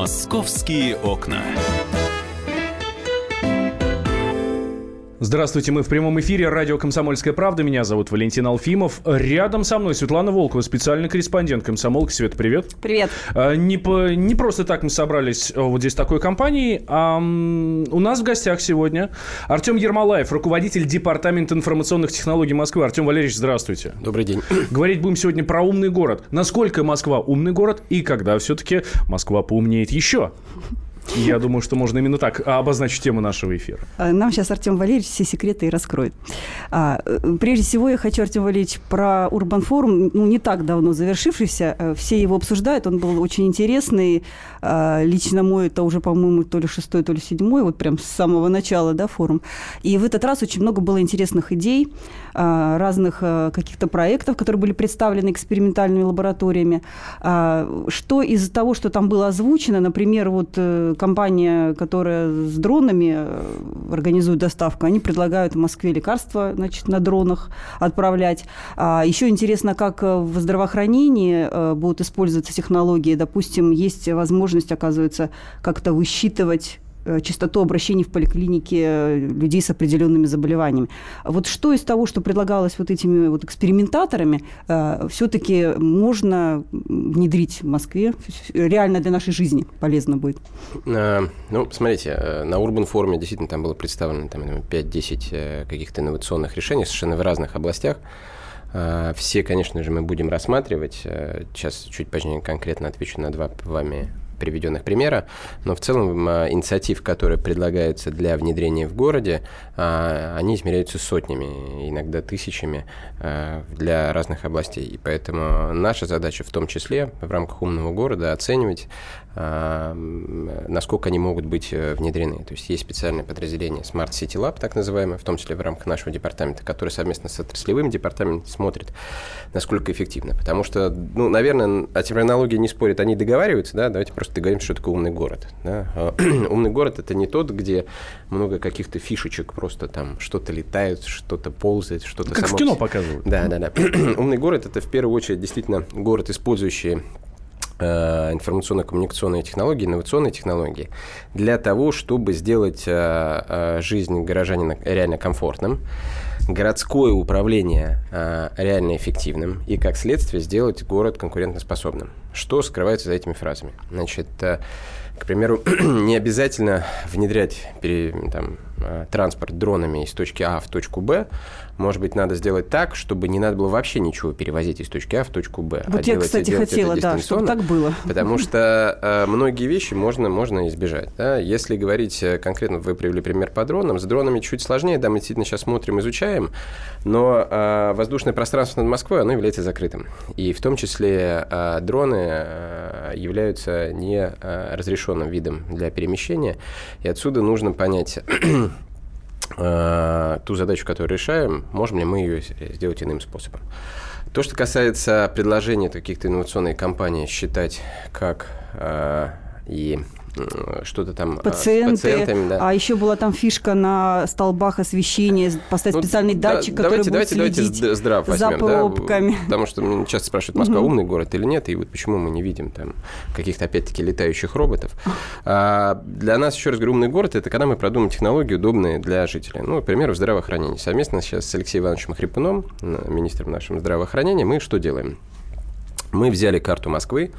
Московские окна. Здравствуйте, мы в прямом эфире. Радио «Комсомольская правда». Меня зовут Валентин Алфимов. Рядом со мной Светлана Волкова, специальный корреспондент «Комсомолки». Свет, привет. Привет. А, не, по, не просто так мы собрались а, вот здесь такой компанией. А, у нас в гостях сегодня Артем Ермолаев, руководитель Департамента информационных технологий Москвы. Артем Валерьевич, здравствуйте. Добрый день. Говорить будем сегодня про умный город. Насколько Москва умный город и когда все-таки Москва поумнеет еще? Я думаю, что можно именно так обозначить тему нашего эфира. А, нам сейчас Артем Валерьевич все секреты и раскроет. А, э, прежде всего, я хочу, Артем Валерьевич, про Урбан Форум, ну, не так давно завершившийся. Э, все его обсуждают, он был очень интересный. А, лично мой, это уже, по-моему, то ли шестой, то ли седьмой, вот прям с самого начала, да, форум. И в этот раз очень много было интересных идей, разных э, каких-то проектов, которые были представлены экспериментальными лабораториями. Что из того, что там было озвучено, например, вот компания, которая с дронами э, организует доставку, они предлагают в Москве лекарства значит, на дронах отправлять. А еще интересно, как э, в здравоохранении э, будут использоваться технологии. Допустим, есть возможность, оказывается, как-то высчитывать Э, частоту обращений в поликлинике э, людей с определенными заболеваниями. Вот что из того, что предлагалось вот этими вот экспериментаторами, э, все-таки можно внедрить в Москве, реально для нашей жизни полезно будет? Ну, смотрите, на Urban форуме действительно там было представлено там, 5-10 каких-то инновационных решений совершенно в разных областях. Все, конечно же, мы будем рассматривать. Сейчас чуть позднее конкретно отвечу на два вами приведенных примера, но в целом а, инициатив, которые предлагаются для внедрения в городе, а, они измеряются сотнями, иногда тысячами а, для разных областей. И поэтому наша задача в том числе в рамках умного города оценивать, насколько они могут быть э, внедрены. То есть есть специальное подразделение Smart City Lab, так называемое, в том числе в рамках нашего департамента, который совместно с отраслевым департаментом смотрит, насколько эффективно. Потому что, ну, наверное, о терминологии не спорят, они договариваются, да, давайте просто говорим, что такое умный город. Да? А, умный город это не тот, где много каких-то фишечек, просто там что-то летает, что-то ползает, что-то Как само... в кино показывают. Да, да, да. умный город это в первую очередь действительно город, использующий информационно-коммуникационные технологии, инновационные технологии для того, чтобы сделать э, э, жизнь горожанина реально комфортным, городское управление реально эффективным и, как следствие, сделать город конкурентоспособным. Что скрывается за этими фразами? Значит, к примеру, не обязательно внедрять там, транспорт дронами из точки А в точку Б, может быть, надо сделать так, чтобы не надо было вообще ничего перевозить из точки А в точку Б. Вот а я, делать, кстати, делать хотела, да, чтобы так было. Потому что э, многие вещи можно, можно избежать. Да? Если говорить э, конкретно, вы привели пример по дронам, с дронами чуть сложнее, да, мы действительно сейчас смотрим, изучаем, но э, воздушное пространство над Москвой, оно является закрытым. И в том числе э, дроны э, являются не э, разрешенным видом для перемещения, и отсюда нужно понять, ту задачу, которую решаем, можем ли мы ее сделать иным способом. То, что касается предложений каких-то инновационных компаний считать как э, и что-то там Пациенты, с пациентами. Да. А еще была там фишка на столбах освещения, поставить ну, специальный да, датчик, который давайте, будет давайте, следить давайте здрав возьмем, за пробками. Да? Потому что меня часто спрашивают, Москва умный город или нет, и вот почему мы не видим там каких-то, опять-таки, летающих роботов. А для нас, еще раз говорю, умный город – это когда мы продумаем технологии, удобные для жителей. Ну, например, в здравоохранении. Совместно сейчас с Алексеем Ивановичем Хрипуном, министром нашего здравоохранения, мы что делаем? Мы взяли карту Москвы,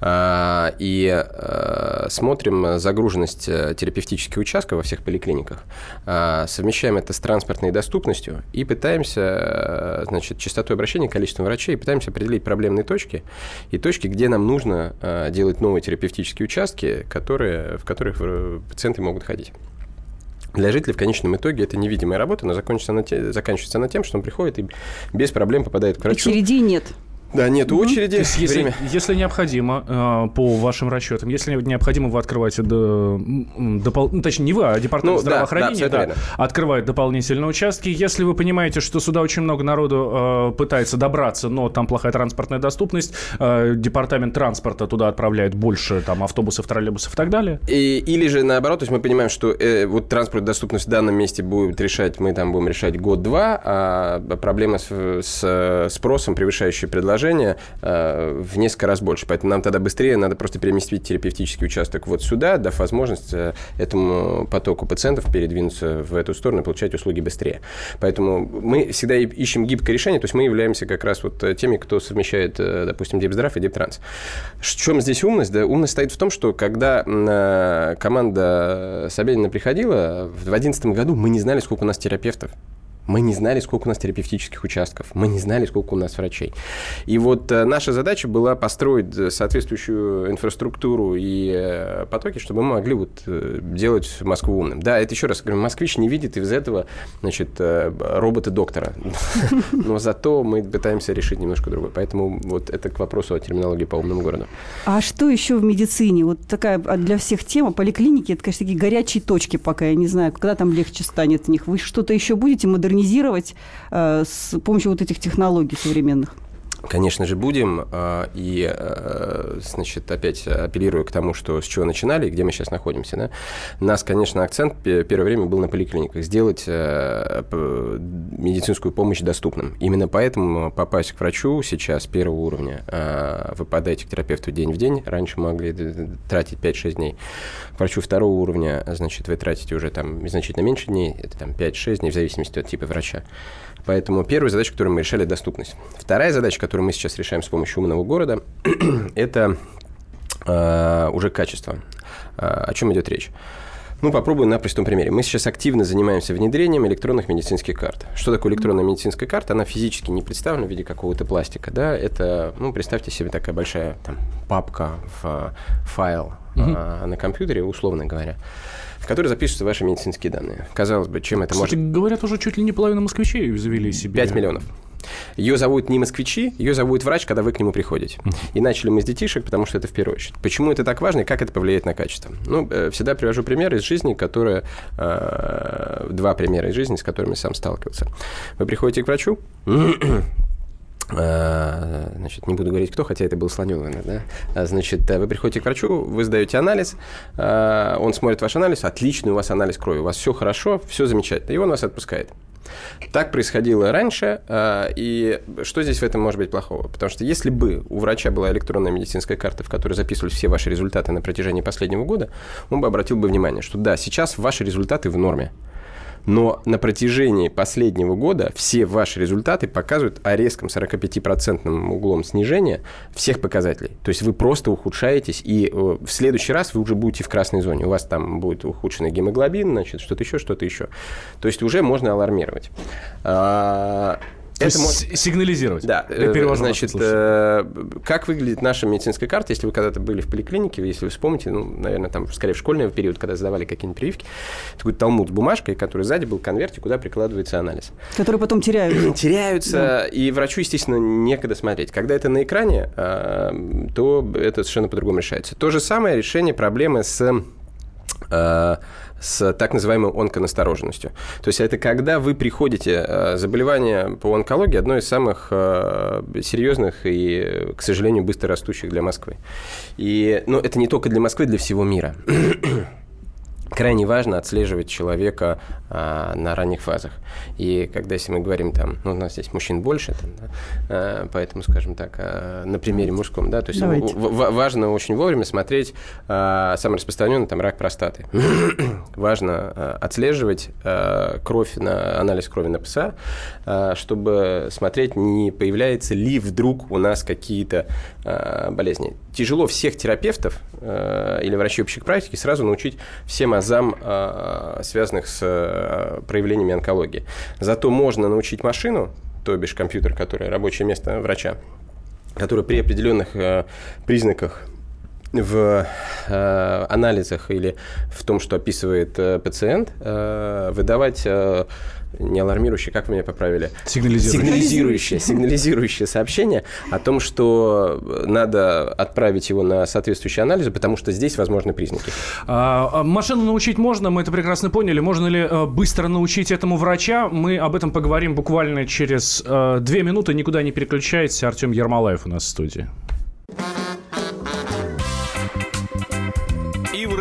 и а, смотрим загруженность э, терапевтических участков во всех поликлиниках, а, совмещаем это с транспортной доступностью и пытаемся, э, значит, частотой обращения, количеством врачей, пытаемся определить проблемные точки и точки, где нам нужно делать новые терапевтические участки, которые, в которых э, пациенты могут ходить. Для жителей в конечном итоге это невидимая работа, но заканчивается она, заканчивается она тем, что он приходит и без проблем попадает к врачу. Очередей нет. Да, нет очереди. То есть, если, если необходимо, э, по вашим расчетам, если необходимо, вы открываете, до, допол... ну, точнее, не вы, а департамент ну, здравоохранения да, да, да, открывает дополнительные участки. Если вы понимаете, что сюда очень много народу э, пытается добраться, но там плохая транспортная доступность, э, департамент транспорта туда отправляет больше там, автобусов, троллейбусов и так далее. И, или же наоборот, то есть мы понимаем, что э, вот транспорт доступность в данном месте будет решать, мы там будем решать год-два, а проблема с, с спросом, превышающей предложение, положение э, в несколько раз больше. Поэтому нам тогда быстрее надо просто переместить терапевтический участок вот сюда, дав возможность э, этому потоку пациентов передвинуться в эту сторону и получать услуги быстрее. Поэтому мы всегда ищем гибкое решение, то есть мы являемся как раз вот теми, кто совмещает, допустим, Депздрав и Дептранс. В чем здесь умность? Да, умность стоит в том, что когда команда Собянина приходила, в 2011 году мы не знали, сколько у нас терапевтов. Мы не знали, сколько у нас терапевтических участков, мы не знали, сколько у нас врачей. И вот э, наша задача была построить э, соответствующую инфраструктуру и э, потоки, чтобы мы могли вот делать Москву умным. Да, это еще раз говорю, москвич не видит из этого, значит, робота-доктора. Но зато мы пытаемся решить немножко другое. Поэтому вот это к вопросу о терминологии по умному городу. А что еще в медицине? Вот такая а, для всех тема, поликлиники, это, конечно, такие горячие точки пока, я не знаю, когда там легче станет в них. Вы что-то еще будете модернизировать? Модернизировать э, с помощью вот этих технологий современных? Конечно же, будем. А, и, э, значит, опять апеллирую к тому, что с чего начинали где мы сейчас находимся. Да? Нас, конечно, акцент первое время был на поликлиниках. Сделать э, медицинскую помощь доступным. Именно поэтому попасть к врачу сейчас первого уровня, а, вы подаете к терапевту день в день. Раньше могли тратить 5-6 дней. К врачу второго уровня, значит, вы тратите уже там значительно меньше дней. Это там 5-6 дней в зависимости от типа врача. Поэтому первая задача, которую мы решали, доступность. Вторая задача, которую мы сейчас решаем с помощью умного города, это э, уже качество. Э, о чем идет речь? Ну, попробуем на простом примере. Мы сейчас активно занимаемся внедрением электронных медицинских карт. Что такое электронная медицинская карта? Она физически не представлена в виде какого-то пластика. Да? Это, ну, представьте себе такая большая там, папка в файл угу. а, на компьютере, условно говоря который записываются ваши медицинские данные. Казалось бы, чем это Кстати, может... говорят, уже чуть ли не половина москвичей завели себе. 5 миллионов. Ее зовут не москвичи, ее зовут врач, когда вы к нему приходите. И начали мы с детишек, потому что это в первую очередь. Почему это так важно и как это повлияет на качество? Ну, э, всегда привожу пример из жизни, которые... Э, два примера из жизни, с которыми сам сталкивался. Вы приходите к врачу, значит, не буду говорить кто, хотя это был Слонёвый, да? А, значит, вы приходите к врачу, вы сдаете анализ, а, он смотрит ваш анализ, отличный у вас анализ крови, у вас все хорошо, все замечательно, и он вас отпускает. Так происходило раньше, и что здесь в этом может быть плохого? Потому что если бы у врача была электронная медицинская карта, в которой записывались все ваши результаты на протяжении последнего года, он бы обратил бы внимание, что да, сейчас ваши результаты в норме. Но на протяжении последнего года все ваши результаты показывают о резком 45% углом снижения всех показателей. То есть вы просто ухудшаетесь, и э, в следующий раз вы уже будете в красной зоне. У вас там будет ухудшенный гемоглобин, значит, что-то еще, что-то еще. То есть уже можно алармировать. То это может... сигнализировать. Да. Э, значит, э, как выглядит наша медицинская карта, если вы когда-то были в поликлинике, если вы вспомните, ну, наверное, там, скорее, в школьный период, когда сдавали какие-нибудь прививки, такой талмуд с бумажкой, который сзади был конвертик, куда прикладывается анализ. Которые потом теряются. теряются, да. и врачу, естественно, некогда смотреть. Когда это на экране, э, то это совершенно по-другому решается. То же самое решение проблемы с с так называемой онконастороженностью. То есть это когда вы приходите, э, заболевание по онкологии одно из самых э, серьезных и, к сожалению, быстро растущих для Москвы. И, ну, это не только для Москвы, для всего мира крайне важно отслеживать человека а, на ранних фазах. И когда, если мы говорим там, ну, у нас здесь мужчин больше, там, да, а, поэтому, скажем так, а, на примере мужском, да, то есть в, в, важно очень вовремя смотреть а, самый распространенный там рак простаты. важно а, отслеживать а, кровь на анализ крови на ПСА, а, чтобы смотреть, не появляется ли вдруг у нас какие-то а, болезни. Тяжело всех терапевтов а, или врачей общей практики сразу научить всем азам, а, связанных с а, проявлениями онкологии. Зато можно научить машину, то бишь компьютер, который рабочее место врача, который при определенных а, признаках в э, анализах или в том, что описывает э, пациент, э, выдавать э, не алармирующее, как вы меня поправили? Сигнализирующее. Сигнализирующее, сигнализирующее сообщение о том, что надо отправить его на соответствующие анализы, потому что здесь возможны признаки. А, а, машину научить можно, мы это прекрасно поняли. Можно ли а, быстро научить этому врача? Мы об этом поговорим буквально через а, две минуты. Никуда не переключайтесь. Артем Ермолаев у нас в студии.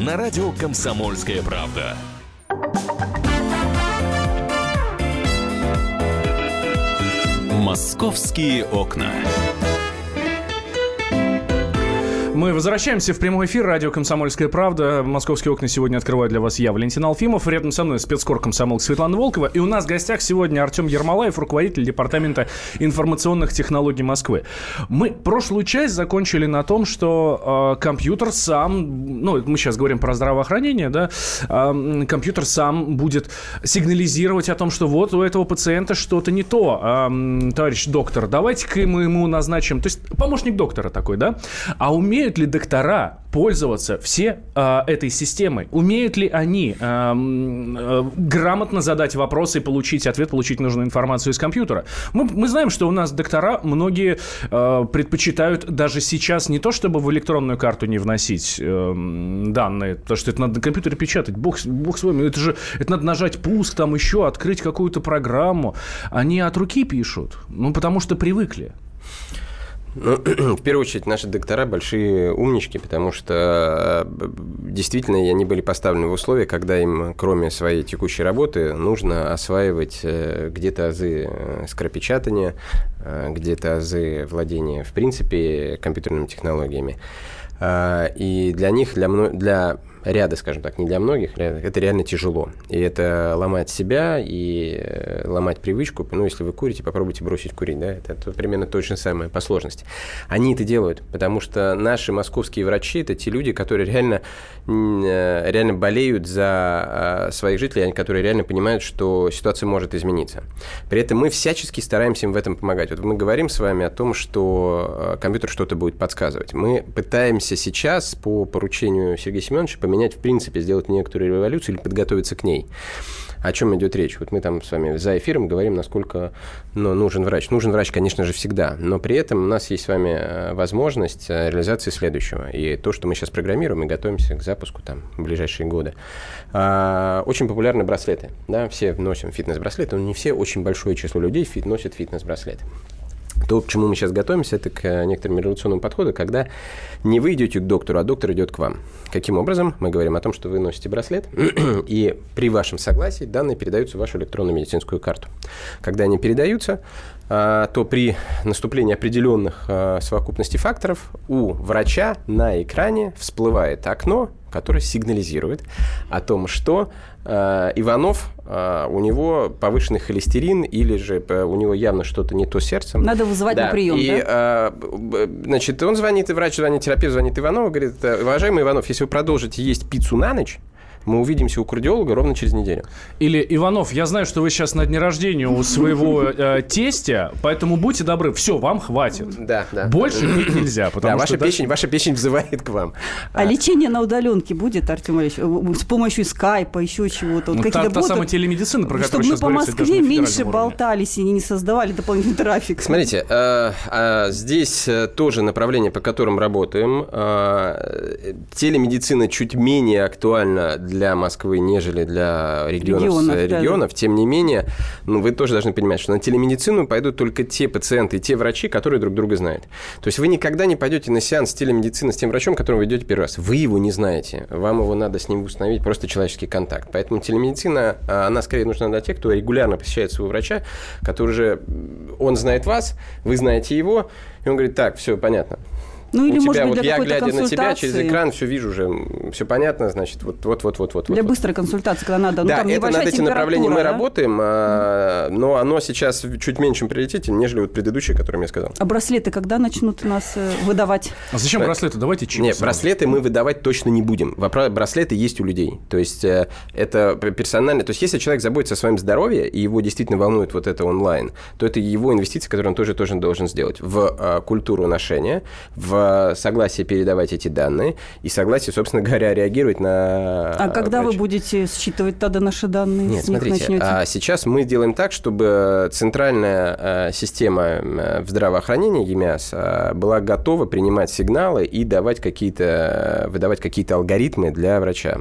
на радио «Комсомольская правда». «Московские окна». Мы возвращаемся в прямой эфир. Радио «Комсомольская правда». Московские окна сегодня открываю для вас я, Валентин Алфимов. Рядом со мной спецкор комсомолка Светлана Волкова. И у нас в гостях сегодня Артем Ермолаев, руководитель Департамента информационных технологий Москвы. Мы прошлую часть закончили на том, что э, компьютер сам, ну, мы сейчас говорим про здравоохранение, да, э, компьютер сам будет сигнализировать о том, что вот у этого пациента что-то не то. Э, товарищ доктор, давайте-ка мы ему назначим, то есть помощник доктора такой, да, а умеет умеют ли доктора пользоваться все э, этой системой? Умеют ли они э, э, грамотно задать вопросы и получить ответ, получить нужную информацию из компьютера? Мы, мы знаем, что у нас доктора многие э, предпочитают даже сейчас не то, чтобы в электронную карту не вносить э, данные, потому что это надо на компьютере печатать. Бог, бог с вами, это же это надо нажать пуск, там еще открыть какую-то программу. Они от руки пишут, ну потому что привыкли. Ну, в первую очередь, наши доктора большие умнички, потому что э, действительно они были поставлены в условия, когда им, кроме своей текущей работы, нужно осваивать э, где-то азы э, скоропечатания, где-то азы владения, в принципе, компьютерными технологиями. И для них, для, для ряда, скажем так, не для многих, это реально тяжело. И это ломать себя и э, ломать привычку. Ну, если вы курите, попробуйте бросить курить, да, это, это примерно то же самое по сложности. Они это делают, потому что наши московские врачи – это те люди, которые реально, э, реально болеют за э, своих жителей, которые реально понимают, что ситуация может измениться. При этом мы всячески стараемся им в этом помогать. Вот мы говорим с вами о том, что компьютер что-то будет подсказывать. Мы пытаемся сейчас по поручению Сергея Семеновича поменять, в принципе, сделать некоторую революцию или подготовиться к ней. О чем идет речь? Вот мы там с вами за эфиром говорим, насколько ну, нужен врач. Нужен врач, конечно же, всегда, но при этом у нас есть с вами э, возможность э, реализации следующего. И то, что мы сейчас программируем и готовимся к запуску там, в ближайшие годы. А, очень популярны браслеты. Да? Все носим фитнес-браслеты, но не все, очень большое число людей носят фитнес-браслеты. То, к чему мы сейчас готовимся, это к э, некоторым революционному подходу, когда не вы идете к доктору, а доктор идет к вам. Каким образом? Мы говорим о том, что вы носите браслет, и при вашем согласии данные передаются в вашу электронную медицинскую карту. Когда они передаются, а, то при наступлении определенных а, совокупности факторов у врача на экране всплывает окно, которое сигнализирует о том, что э, Иванов, э, у него повышенный холестерин или же э, у него явно что-то не то сердцем. Надо вызывать да. на прием, и, да? Э, значит, он звонит, врач звонит, терапевт звонит Иванову, говорит, уважаемый Иванов, если вы продолжите есть пиццу на ночь, мы увидимся у кардиолога ровно через неделю. Или, Иванов, я знаю, что вы сейчас на дне рождения у своего э, тестя, поэтому будьте добры, все, вам хватит. Да, да. Больше пить нельзя, потому да, что... Ваша, печень, ваша печень взывает к вам. А, а лечение на удаленке будет, Артем Ильич, э, с помощью скайпа, еще чего-то? Вот ну, та, та самая телемедицина, про которую сейчас говорится, Чтобы мы по Москве меньше болтались и не создавали дополнительный трафик. Смотрите, э, э, здесь тоже направление, по которым работаем. Э, телемедицина чуть менее актуальна для Москвы, не нежели для регионов, регионов, регионов. Да. тем не менее, ну, вы тоже должны понимать, что на телемедицину пойдут только те пациенты и те врачи, которые друг друга знают. То есть вы никогда не пойдете на сеанс телемедицины с тем врачом, которого вы идете первый раз. Вы его не знаете. Вам его надо с ним установить просто человеческий контакт. Поэтому телемедицина, а, она скорее нужна для тех, кто регулярно посещает своего врача, который же, он знает вас, вы знаете его, и он говорит, так, все, понятно, ну, или, у может быть, вот я, глядя на тебя через экран, все вижу уже, все понятно, значит, вот, вот, вот, вот, вот. Для вот, быстрой консультации, когда надо, ну, да, там это над этим направлением мы да? работаем, а, но оно сейчас в чуть меньшем приоритете, нежели вот предыдущее, которое я сказал. А браслеты когда начнут у нас э, выдавать? А зачем Бра... браслеты? Давайте чипы. Нет, браслеты мы выдавать точно не будем. Браслеты есть у людей. То есть э, это персонально. То есть если человек заботится о своем здоровье, и его действительно волнует вот это онлайн, то это его инвестиция, которую он тоже, тоже должен сделать в э, культуру ношения, в в согласие передавать эти данные и согласие, собственно говоря, реагировать на... А когда врач. вы будете считывать тогда наши данные? Нет, смотрите, а сейчас мы делаем так, чтобы центральная система в здравоохранении, ЕМИАС, была готова принимать сигналы и давать какие-то, выдавать какие-то алгоритмы для врача.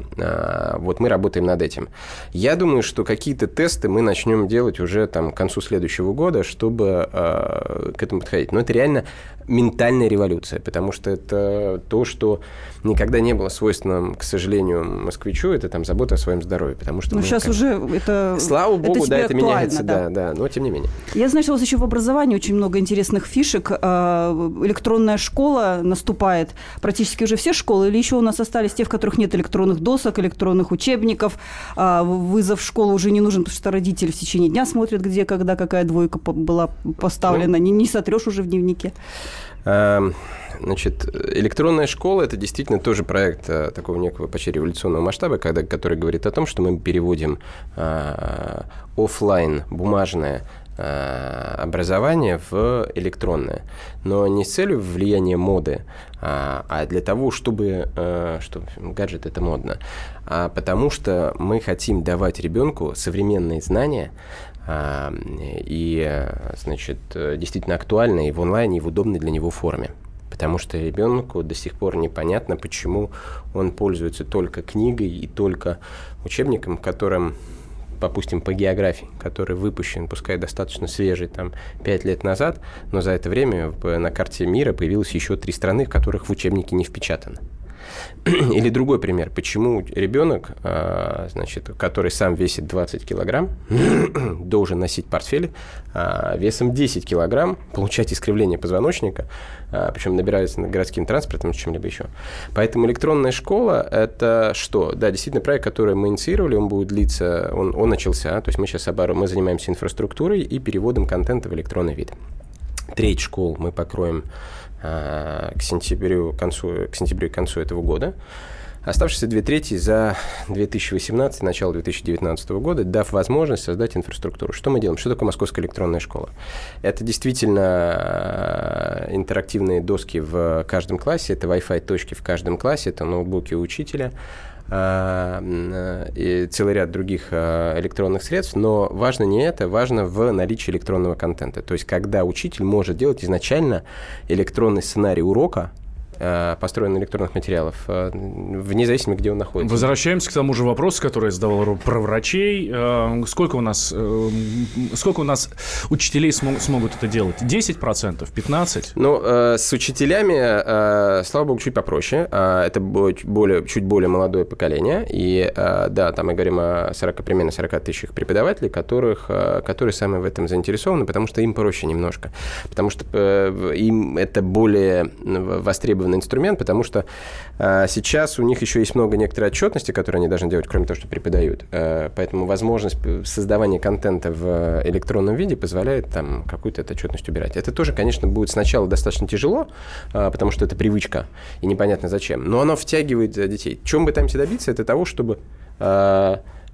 Вот мы работаем над этим. Я думаю, что какие-то тесты мы начнем делать уже там, к концу следующего года, чтобы э, к этому подходить. Но это реально ментальная революция, потому что это то, что никогда не было свойственным, к сожалению, москвичу, это там забота о своем здоровье, потому что... Ну, сейчас как... уже это... Слава богу, это да, это меняется, да. да, да, но тем не менее. Я знаю, что у вас еще в образовании очень много интересных фишек. А, электронная школа наступает. Практически уже все школы, или еще у нас остались те, в которых нет электронных досок, электронных учебников, а, вызов в школу уже не нужен, потому что родители в течение дня смотрят, где, когда, какая двойка была поставлена, ну, не, не сотрешь уже в дневнике. Эм, значит, электронная школа – это действительно тоже проект э, такого некого почти революционного масштаба, когда, который говорит о том, что мы переводим э, офлайн бумажное э, образование в электронное. Но не с целью влияния моды, а, а для того, чтобы, что гаджет это модно, а потому что мы хотим давать ребенку современные знания, и, значит, действительно актуальной в онлайне, и в удобной для него форме. Потому что ребенку до сих пор непонятно, почему он пользуется только книгой и только учебником, которым допустим, по географии, который выпущен, пускай достаточно свежий, там, 5 лет назад, но за это время на карте мира появилось еще три страны, в которых в учебнике не впечатано. Или другой пример. Почему ребенок, а, значит, который сам весит 20 килограмм, должен носить портфель а, весом 10 килограмм, получать искривление позвоночника, а, причем набирается городским транспортом, чем-либо еще. Поэтому электронная школа – это что? Да, действительно, проект, который мы инициировали, он будет длиться, он, он начался, то есть мы сейчас обору, мы занимаемся инфраструктурой и переводом контента в электронный вид. Треть школ мы покроем к сентябрю, к концу, к сентябрю и концу этого года. Оставшиеся две трети за 2018 начало 2019 года, дав возможность создать инфраструктуру. Что мы делаем? Что такое Московская электронная школа? Это действительно интерактивные доски в каждом классе, это Wi-Fi точки в каждом классе, это ноутбуки учителя, и целый ряд других а, электронных средств, но важно не это, важно в наличии электронного контента. То есть, когда учитель может делать изначально электронный сценарий урока, Э, построен на электронных материалов, э, вне зависимости, где он находится. Возвращаемся к тому же вопросу, который я задавал про врачей. Э, сколько у нас, сколько у нас учителей смог, смогут это делать? 10%? 15%? Ну, с учителями, слава богу, чуть попроще. Это более, чуть более молодое поколение. И да, там мы говорим о 40, примерно 40 тысячах преподавателей, которых, которые самые в этом заинтересованы, потому что им проще немножко. Потому что им это более востребовано востребованный инструмент, потому что э, сейчас у них еще есть много некоторой отчетности, которые они должны делать, кроме того, что преподают. Э, поэтому возможность создавания контента в электронном виде позволяет там какую-то эту отчетность убирать. Это тоже, конечно, будет сначала достаточно тяжело, э, потому что это привычка, и непонятно зачем. Но оно втягивает детей. Чем мы пытаемся добиться, это того, чтобы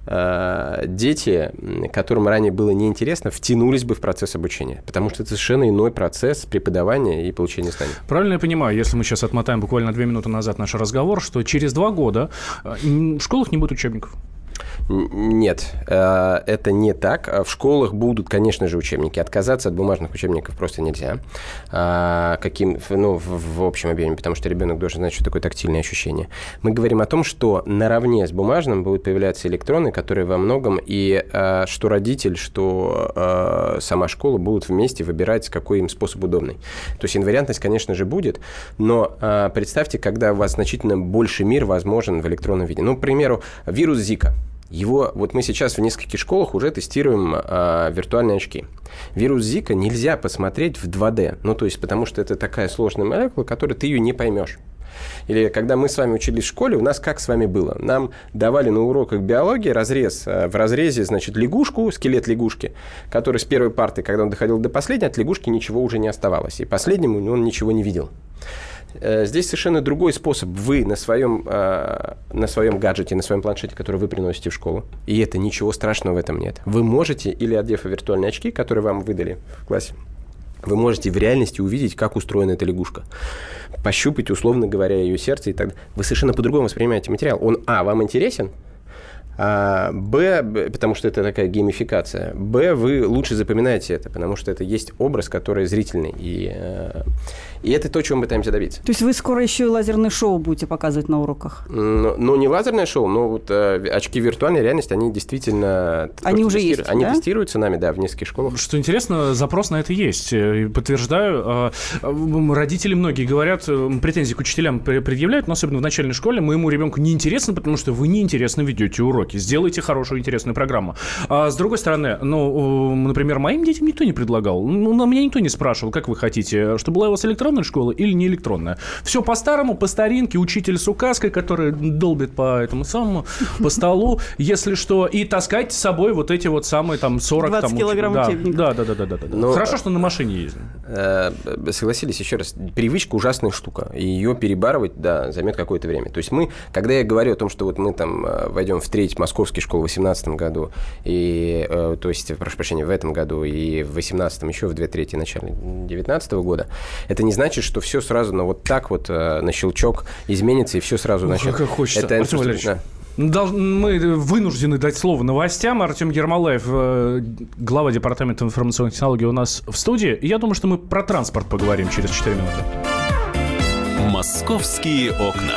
дети, которым ранее было неинтересно, втянулись бы в процесс обучения. Потому что это совершенно иной процесс преподавания и получения знаний. Правильно я понимаю, если мы сейчас отмотаем буквально две минуты назад наш разговор, что через два года э, в школах не будет учебников? Нет, э, это не так. В школах будут, конечно же, учебники. Отказаться от бумажных учебников просто нельзя. А, каким, ну, в, общем объеме, потому что ребенок должен знать, что такое тактильное ощущение. Мы говорим о том, что наравне с бумажным будут появляться электронные, которые во многом и что родитель, что сама школа будут вместе выбирать, какой им способ удобный. То есть инвариантность, конечно же, будет, но представьте, когда у вас значительно больше мир возможен в электронном виде. Ну, к примеру, вирус Зика – его, вот мы сейчас в нескольких школах уже тестируем э, виртуальные очки. Вирус Зика нельзя посмотреть в 2D, ну то есть потому что это такая сложная молекула, которую ты ее не поймешь. Или когда мы с вами учились в школе, у нас как с вами было? Нам давали на уроках биологии разрез, а, в разрезе, значит, лягушку, скелет лягушки, который с первой парты, когда он доходил до последней, от лягушки ничего уже не оставалось. И последнему он ничего не видел. Э, здесь совершенно другой способ. Вы на своем, э, на своем гаджете, на своем планшете, который вы приносите в школу, и это ничего страшного в этом нет. Вы можете, или одев виртуальные очки, которые вам выдали в классе, вы можете в реальности увидеть, как устроена эта лягушка. Пощупать, условно говоря, ее сердце и так далее. Вы совершенно по-другому воспринимаете материал. Он, а, вам интересен, а, Б, потому что это такая геймификация. Б, вы лучше запоминаете это, потому что это есть образ, который зрительный. И, э, и это то, чего мы пытаемся добиться. То есть вы скоро еще и лазерное шоу будете показывать на уроках? Ну, ну не лазерное шоу, но вот э, очки виртуальной реальности, они действительно... Они уже есть, Они да? тестируются нами, да, в нескольких школах. Что интересно, запрос на это есть. Э, подтверждаю. Родители многие говорят, претензии к учителям предъявляют, но особенно в начальной школе, моему ребенку неинтересно, потому что вы неинтересно ведете уроки уроки, сделайте хорошую, интересную программу. А с другой стороны, ну, например, моим детям никто не предлагал. Ну, на меня никто не спрашивал, как вы хотите, чтобы была у вас электронная школа или не электронная. Все по-старому, по старинке, учитель с указкой, который долбит по этому самому, по столу, если что, и таскать с собой вот эти вот самые там 40 20 там, килограмм да. Да, да, да, да, да. да. Но, Хорошо, что на машине ездим. Э, согласились, еще раз, привычка ужасная штука, и ее перебарывать, да, займет какое-то время. То есть мы, когда я говорю о том, что вот мы там э, войдем в треть московские школы в 2018 году, и, э, то есть, прошу прощения, в этом году, и в 2018 еще в две трети начале 2019 года, это не значит, что все сразу на вот так вот э, на щелчок изменится, и все сразу Ох, начнет. как хочется. Это Артем Валерьевич, Дол- мы вынуждены дать слово новостям. Артем Ермолаев, э, глава Департамента информационных технологий у нас в студии. Я думаю, что мы про транспорт поговорим через 4 минуты. «Московские окна».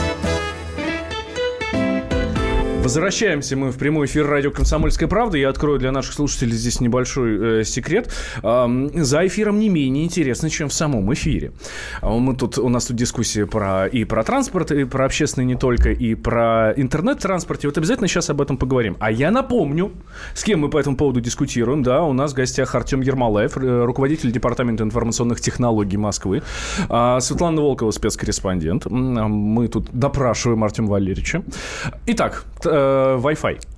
Возвращаемся мы в прямой эфир радио «Комсомольская правда». Я открою для наших слушателей здесь небольшой э, секрет. Э, за эфиром не менее интересно, чем в самом эфире. А мы тут, у нас тут дискуссия про, и про транспорт, и про общественный не только, и про интернет-транспорт. И вот обязательно сейчас об этом поговорим. А я напомню, с кем мы по этому поводу дискутируем. Да, у нас в гостях Артем Ермолаев, руководитель Департамента информационных технологий Москвы. Э, Светлана Волкова, спецкорреспондент. Мы тут допрашиваем Артема Валерьевича. Итак, э, Wi-Fi.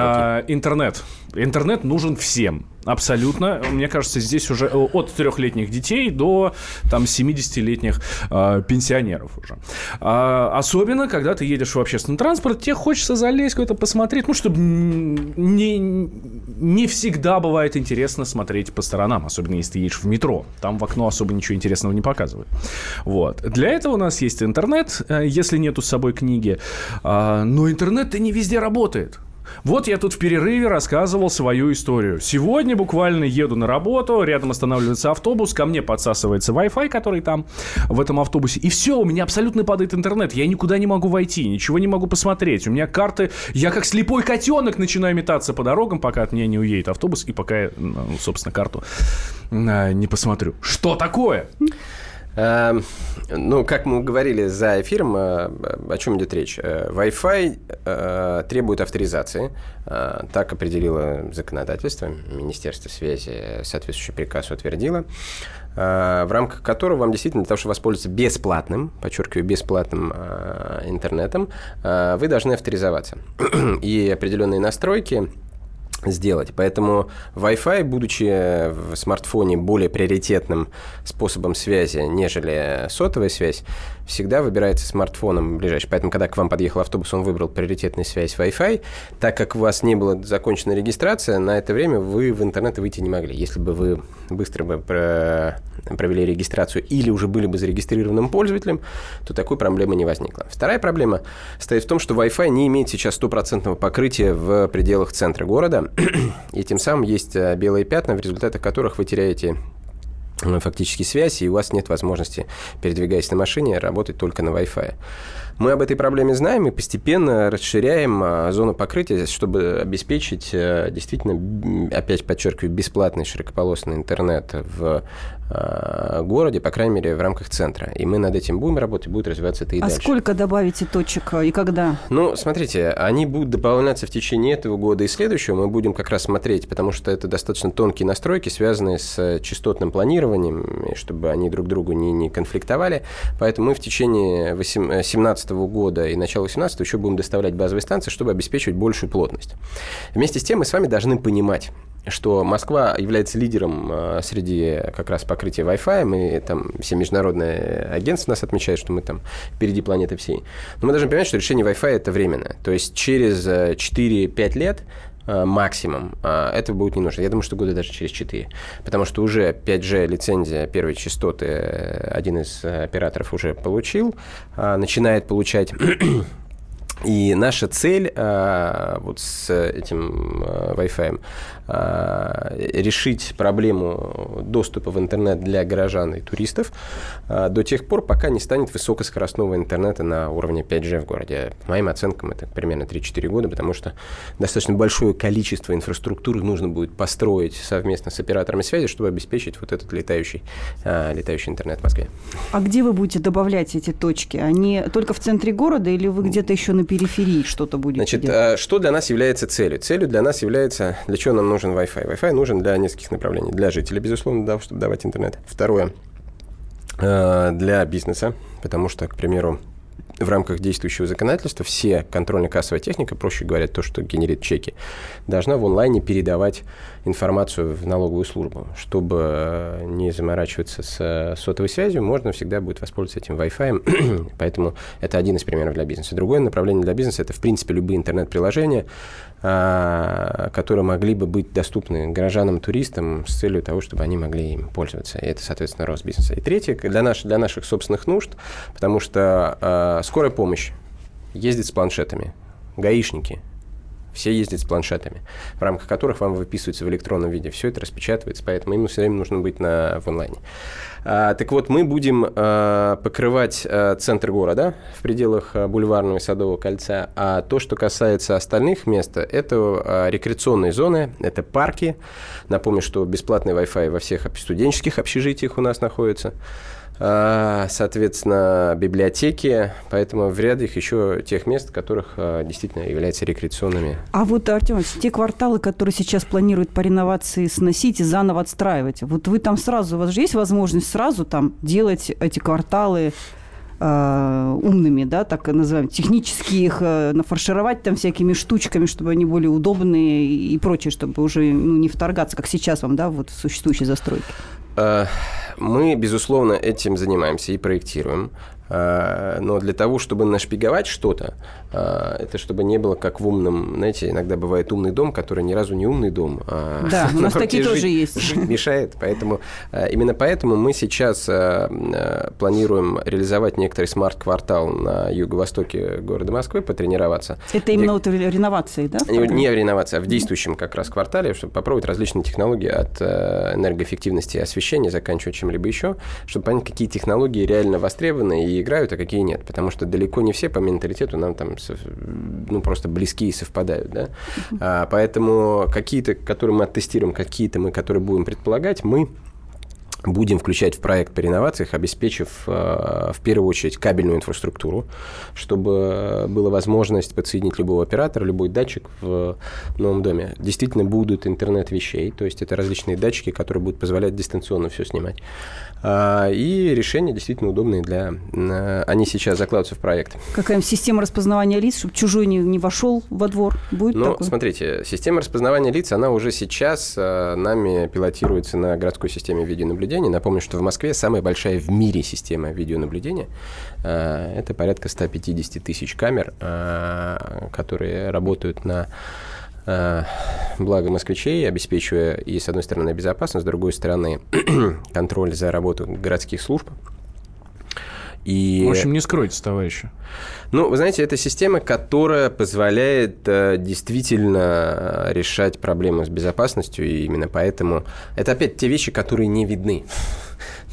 Okay. интернет. Интернет нужен всем. Абсолютно. Мне кажется, здесь уже от трехлетних детей до там 70-летних э, пенсионеров уже. А, особенно, когда ты едешь в общественном транспорте, тебе хочется залезть куда-то посмотреть, ну, чтобы не, не всегда бывает интересно смотреть по сторонам, особенно если ты едешь в метро. Там в окно особо ничего интересного не показывают. Вот. Для этого у нас есть интернет, если нету с собой книги. А, но интернет-то не везде работает. Вот я тут в перерыве рассказывал свою историю. Сегодня буквально еду на работу, рядом останавливается автобус, ко мне подсасывается Wi-Fi, который там в этом автобусе. И все, у меня абсолютно падает интернет. Я никуда не могу войти, ничего не могу посмотреть. У меня карты... Я как слепой котенок начинаю метаться по дорогам, пока от меня не уедет автобус, и пока я, ну, собственно, карту а, не посмотрю. Что такое? Эм, ну, как мы говорили за эфиром, э, о чем идет речь? Э, Wi-Fi э, требует авторизации. Так определило законодательство. Министерство связи соответствующий приказ утвердило в рамках которого вам действительно для того, чтобы воспользоваться бесплатным, подчеркиваю, бесплатным интернетом, вы должны авторизоваться. И определенные настройки сделать. Поэтому Wi-Fi, будучи в смартфоне более приоритетным способом связи, нежели сотовая связь, всегда выбирается смартфоном ближайший. Поэтому, когда к вам подъехал автобус, он выбрал приоритетную связь Wi-Fi. Так как у вас не была закончена регистрация, на это время вы в интернет выйти не могли. Если бы вы быстро бы про... провели регистрацию или уже были бы зарегистрированным пользователем, то такой проблемы не возникло. Вторая проблема стоит в том, что Wi-Fi не имеет сейчас стопроцентного покрытия в пределах центра города, и тем самым есть э, белые пятна, в результате которых вы теряете фактически связь, и у вас нет возможности, передвигаясь на машине, работать только на Wi-Fi. Мы об этой проблеме знаем и постепенно расширяем а, зону покрытия, чтобы обеспечить э, действительно, опять подчеркиваю, бесплатный широкополосный интернет в а, городе, по крайней мере, в рамках центра. И мы над этим будем работать, будет развиваться это и а дальше. А сколько добавите точек и когда? Ну, смотрите, они будут дополняться в течение этого года и следующего. Мы будем как раз смотреть, потому что это достаточно тонкие настройки, связанные с частотным планированием, чтобы они друг другу не, не конфликтовали. Поэтому мы в течение 2017 года и начала 2018 еще будем доставлять базовые станции, чтобы обеспечивать большую плотность. Вместе с тем мы с вами должны понимать, что Москва является лидером э, среди как раз покрытия Wi-Fi. Мы там, все международные агентства нас отмечают, что мы там впереди планеты всей. Но мы должны понимать, что решение Wi-Fi это временно. То есть через 4-5 э, лет максимум. Этого будет не нужно. Я думаю, что года даже через 4. Потому что уже 5G лицензия первой частоты один из операторов уже получил, начинает получать и наша цель э, вот с этим э, Wi-Fi э, решить проблему доступа в интернет для горожан и туристов э, до тех пор, пока не станет высокоскоростного интернета на уровне 5G в городе. По моим оценкам, это примерно 3-4 года, потому что достаточно большое количество инфраструктуры нужно будет построить совместно с операторами связи, чтобы обеспечить вот этот летающий, э, летающий интернет в Москве. А где вы будете добавлять эти точки? Они только в центре города или вы где-то еще на периферии что-то будете Значит, делать? что для нас является целью? Целью для нас является, для чего нам нужен Wi-Fi? Wi-Fi нужен для нескольких направлений. Для жителей, безусловно, да, чтобы давать интернет. Второе, для бизнеса, потому что, к примеру, в рамках действующего законодательства все контрольно-кассовая техника, проще говоря, то, что генерит чеки, должна в онлайне передавать информацию в налоговую службу. Чтобы э, не заморачиваться с э, сотовой связью, можно всегда будет воспользоваться этим Wi-Fi. Поэтому это один из примеров для бизнеса. Другое направление для бизнеса – это, в принципе, любые интернет-приложения, а, которые могли бы быть доступны горожанам, туристам с целью того, чтобы они могли им пользоваться. И это, соответственно, рост бизнеса. И третье, для, наш, для наших собственных нужд, потому что э, скорая помощь ездит с планшетами, гаишники – все ездят с планшетами, в рамках которых вам выписывается в электронном виде. Все это распечатывается, поэтому им все время нужно быть на, в онлайне. А, так вот, мы будем а, покрывать а, центр города в пределах а, бульварного и садового кольца, а то, что касается остальных мест, это рекреационные зоны, это парки. Напомню, что бесплатный Wi-Fi во всех студенческих общежитиях у нас находится. А, соответственно, библиотеки, поэтому в рядах еще тех мест, которых а, действительно являются рекреационными. А вот, Артем, те кварталы, которые сейчас планируют по реновации сносить и заново отстраивать, вот вы там сразу, у вас же есть возможность сразу там делать эти кварталы э, умными, да, так называем, технически их э, нафаршировать там всякими штучками, чтобы они были удобные и прочее, чтобы уже ну, не вторгаться, как сейчас вам, да, вот в существующей застройке. Э, мы, безусловно, этим занимаемся и проектируем. Э, но для того, чтобы нашпиговать что-то, э, это чтобы не было как в умном, знаете, иногда бывает умный дом, который ни разу не умный дом. А да, у нас такие тоже есть. Мешает, поэтому именно поэтому мы сейчас планируем реализовать некоторый смарт-квартал на юго-востоке города Москвы, потренироваться. Это именно вот реновации, да? Не в реновации, а в действующем как раз квартале, чтобы попробовать различные технологии от энергоэффективности освещения, заканчивая чем-либо еще, чтобы понять, какие технологии реально востребованы и играют, а какие нет. Потому что далеко не все по менталитету нам там ну, просто близкие и совпадают. Да? А, поэтому какие-то, которые мы оттестируем, какие-то мы, которые будем предполагать, мы будем включать в проект по реновациях, обеспечив э, в первую очередь кабельную инфраструктуру, чтобы была возможность подсоединить любого оператора, любой датчик в новом доме. Действительно будут интернет вещей, то есть это различные датчики, которые будут позволять дистанционно все снимать. А, и решения действительно удобные для... Они сейчас закладываются в проект. Какая система распознавания лиц, чтобы чужой не, не вошел во двор? Будет ну, такое? смотрите, система распознавания лиц, она уже сейчас э, нами пилотируется на городской системе видеонаблюдения. Напомню, что в Москве самая большая в мире система видеонаблюдения. Э, это порядка 150 тысяч камер, которые работают на Э, благо москвичей, обеспечивая и, с одной стороны, безопасность, с другой стороны, контроль за работу городских служб. И... В общем, не скройтесь, товарищи. Ну, вы знаете, это система, которая позволяет э, действительно решать проблемы с безопасностью, и именно поэтому это опять те вещи, которые не видны.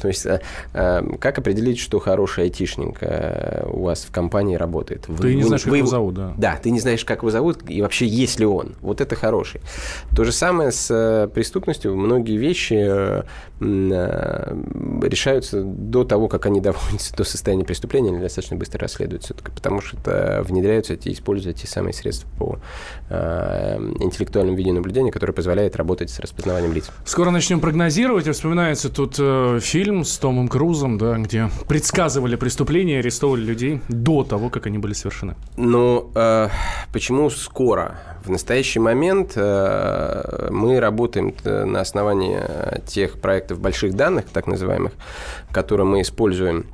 То есть, э, э, как определить, что хороший айтишник э, у вас в компании работает? Вы, ты не вы, знаешь, как его зовут, да. Да, ты не знаешь, как его зовут, и вообще есть ли он. Вот это хороший. То же самое с преступностью. Многие вещи решаются до того, как они доводятся до состояния преступления, или достаточно быстро расследуются, потому что внедряются эти, используют те самые средства по интеллектуальному видеонаблюдению, которые позволяют работать с распознаванием лиц. Скоро начнем прогнозировать. Вспоминается тут э, фильм с Томом Крузом, да, где предсказывали преступления, арестовывали людей до того, как они были совершены. Ну, э, почему скоро? В настоящий момент э, мы работаем э, на основании тех проектов больших данных, так называемых, которые мы используем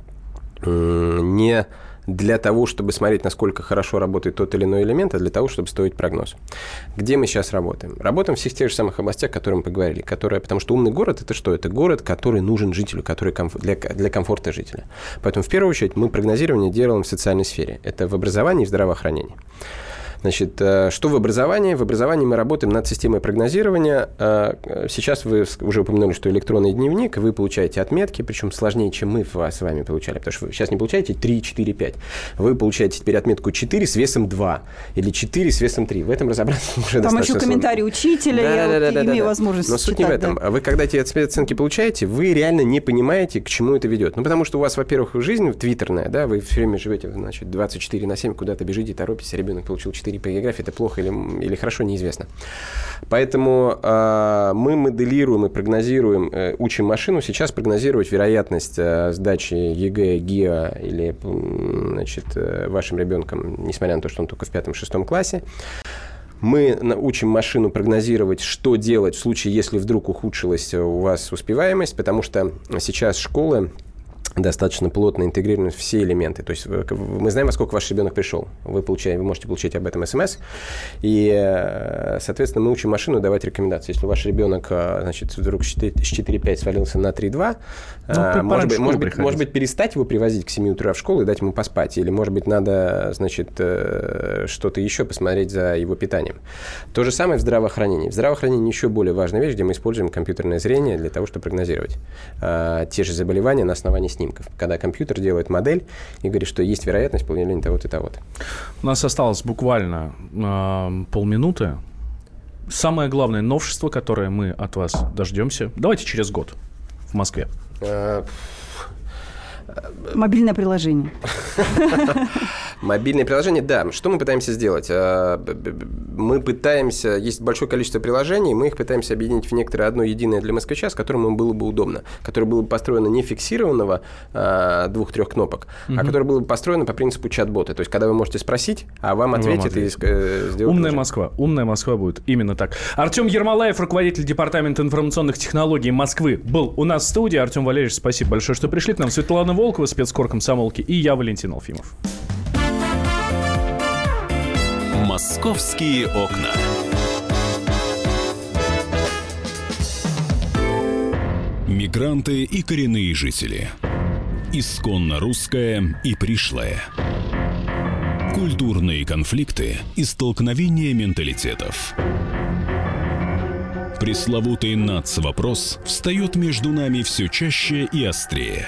э, не для того, чтобы смотреть, насколько хорошо работает тот или иной элемент, а для того, чтобы строить прогноз. Где мы сейчас работаем? Работаем в всех тех же самых областях, о которых мы поговорили. Которые, потому что умный город – это что? Это город, который нужен жителю, который комф- для, для комфорта жителя. Поэтому, в первую очередь, мы прогнозирование делаем в социальной сфере. Это в образовании и в здравоохранении. Значит, э, что в образовании? В образовании мы работаем над системой прогнозирования. Э, сейчас вы уже упомянули, что электронный дневник, вы получаете отметки, причем сложнее, чем мы с вами получали, потому что вы сейчас не получаете 3, 4, 5. Вы получаете теперь отметку 4 с весом 2 или 4 с весом 3. В этом разобраться уже Там еще комментарий сложно. учителя, да, я да, да, имею да, возможность Но суть не в этом. Да. Вы, когда эти оценки получаете, вы реально не понимаете, к чему это ведет. Ну, потому что у вас, во-первых, жизнь твиттерная, да, вы все время живете, значит, 24 на 7, куда-то бежите, торопитесь, ребенок получил 4 4 по географии, это плохо или, или хорошо, неизвестно. Поэтому э, мы моделируем и прогнозируем, э, учим машину сейчас прогнозировать вероятность э, сдачи ЕГЭ, ГИА или значит, э, вашим ребенком, несмотря на то, что он только в пятом-шестом классе. Мы учим машину прогнозировать, что делать в случае, если вдруг ухудшилась у вас успеваемость, потому что сейчас школы достаточно плотно интегрированы все элементы. То есть мы знаем, во сколько ваш ребенок пришел. Вы, получаете, вы можете получить об этом смс. И, э, соответственно, мы учим машину давать рекомендации. Если ваш ребенок, э, значит, вдруг с 4-5 свалился на 3-2, ну, э, может, быть, может, быть, может быть, перестать его привозить к 7 утра в школу и дать ему поспать. Или, может быть, надо, значит, что-то еще посмотреть за его питанием. То же самое в здравоохранении. В здравоохранении еще более важная вещь, где мы используем компьютерное зрение для того, чтобы прогнозировать те же заболевания на основании снимков снимков, когда компьютер делает модель и говорит, что есть вероятность появления того-то и того-то. У нас осталось буквально э, полминуты. Самое главное новшество, которое мы от вас дождемся, давайте через год в Москве. Мобильное приложение. Мобильное приложение, да. Что мы пытаемся сделать? А, мы пытаемся, есть большое количество приложений, мы их пытаемся объединить в некоторое одно единое для москвича, с которым им было бы удобно, которое было бы построено не фиксированного а, двух-трех кнопок, а которое было бы построено по принципу чат-бота. То есть, когда вы можете спросить, а вам ответят и э, сделают. Умная Москва. Умная Москва будет. Именно так. Артем Ермолаев, руководитель Департамента информационных технологий Москвы, был у нас в студии. Артем Валерьевич, спасибо большое, что пришли к нам. Светлана Волкова, спецкор комсомолки, и я, Валентин Алфимов. «Московские окна». Мигранты и коренные жители. Исконно русская и пришлая. Культурные конфликты и столкновения менталитетов. Пресловутый НАЦ-вопрос встает между нами все чаще и острее.